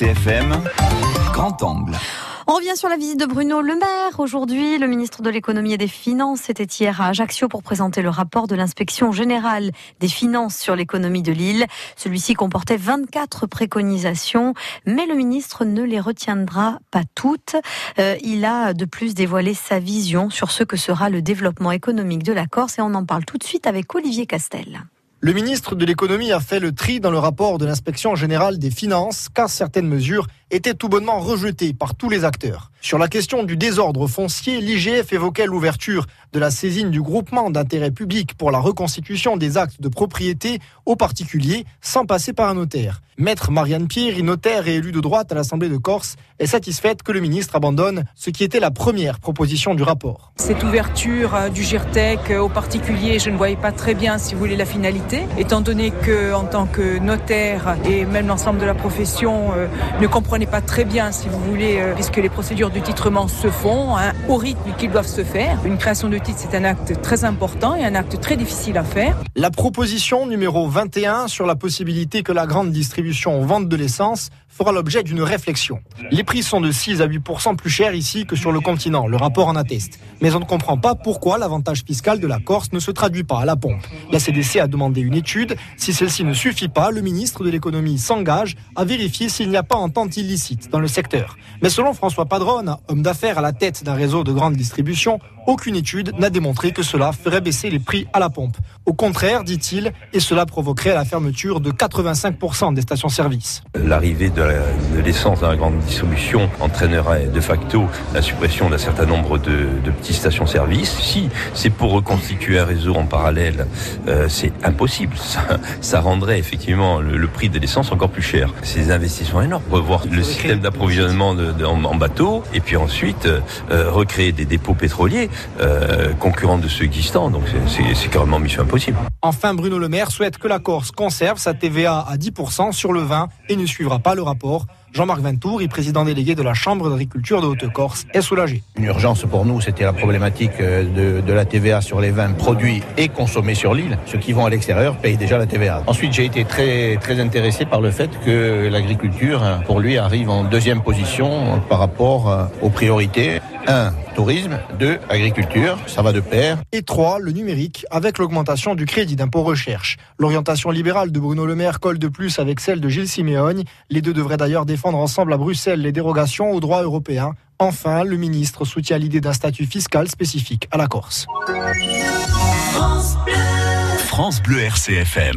RCFM, grand angle. On revient sur la visite de Bruno Le Maire. Aujourd'hui, le ministre de l'économie et des finances était hier à Ajaccio pour présenter le rapport de l'inspection générale des finances sur l'économie de l'île. Celui-ci comportait 24 préconisations, mais le ministre ne les retiendra pas toutes. Euh, il a de plus dévoilé sa vision sur ce que sera le développement économique de la Corse et on en parle tout de suite avec Olivier Castel. Le ministre de l'économie a fait le tri dans le rapport de l'inspection générale des finances car certaines mesures était tout bonnement rejeté par tous les acteurs. Sur la question du désordre foncier, l'IGF évoquait l'ouverture de la saisine du groupement d'intérêt public pour la reconstitution des actes de propriété aux particuliers sans passer par un notaire. Maître Marianne Pierre, notaire et élue de droite à l'Assemblée de Corse, est satisfaite que le ministre abandonne ce qui était la première proposition du rapport. Cette ouverture euh, du GIRTEC aux particuliers, je ne voyais pas très bien, si vous voulez, la finalité, étant donné que, en tant que notaire et même l'ensemble de la profession euh, ne comprenait n'est pas très bien, si vous voulez, euh, puisque les procédures de titrement se font hein, au rythme qu'ils doivent se faire. Une création de titre, c'est un acte très important et un acte très difficile à faire. La proposition numéro 21 sur la possibilité que la grande distribution vende de l'essence fera l'objet d'une réflexion. Les prix sont de 6 à 8% plus chers ici que sur le continent, le rapport en atteste. Mais on ne comprend pas pourquoi l'avantage fiscal de la Corse ne se traduit pas à la pompe. La CDC a demandé une étude. Si celle-ci ne suffit pas, le ministre de l'économie s'engage à vérifier s'il n'y a pas entente dans le secteur. Mais selon François Padron, homme d'affaires à la tête d'un réseau de grande distribution, aucune étude n'a démontré que cela ferait baisser les prix à la pompe. Au contraire, dit-il, et cela provoquerait la fermeture de 85% des stations-service. L'arrivée de l'essence dans la grande distribution entraînerait de facto la suppression d'un certain nombre de, petites stations-service. Si c'est pour reconstituer un réseau en parallèle, euh, c'est impossible. Ça, rendrait effectivement le, prix de l'essence encore plus cher. C'est des investissements énormes. Revoir le système d'approvisionnement en, bateau et puis ensuite euh, recréer des dépôts pétroliers euh, concurrents de ceux existants. Donc c'est carrément mission impossible. Enfin, Bruno Le Maire souhaite que la Corse conserve sa TVA à 10% sur le vin et ne suivra pas le rapport. Jean-Marc Ventour, président délégué de la Chambre d'agriculture de Haute-Corse, est soulagé. Une urgence pour nous, c'était la problématique euh, de, la TVA sur les vins produits et consommés sur l'île. Ceux qui vont à l'extérieur payent déjà la TVA. Ensuite, j'ai été très, très intéressé par le fait que l'agriculture, pour lui, arrive en deuxième position par rapport euh, aux priorités. 1. Tourisme. 2. Agriculture. Ça va de pair. Et 3. Le numérique, avec l'augmentation du crédit d'impôt recherche. L'orientation libérale de Bruno Le Maire colle de plus avec celle de Gilles Siméogne. Les deux devraient d'ailleurs défendre ensemble à Bruxelles les dérogations aux droits européens. Enfin, le ministre soutient l'idée d'un statut fiscal spécifique à la Corse. France Bleu, France Bleu RCFM.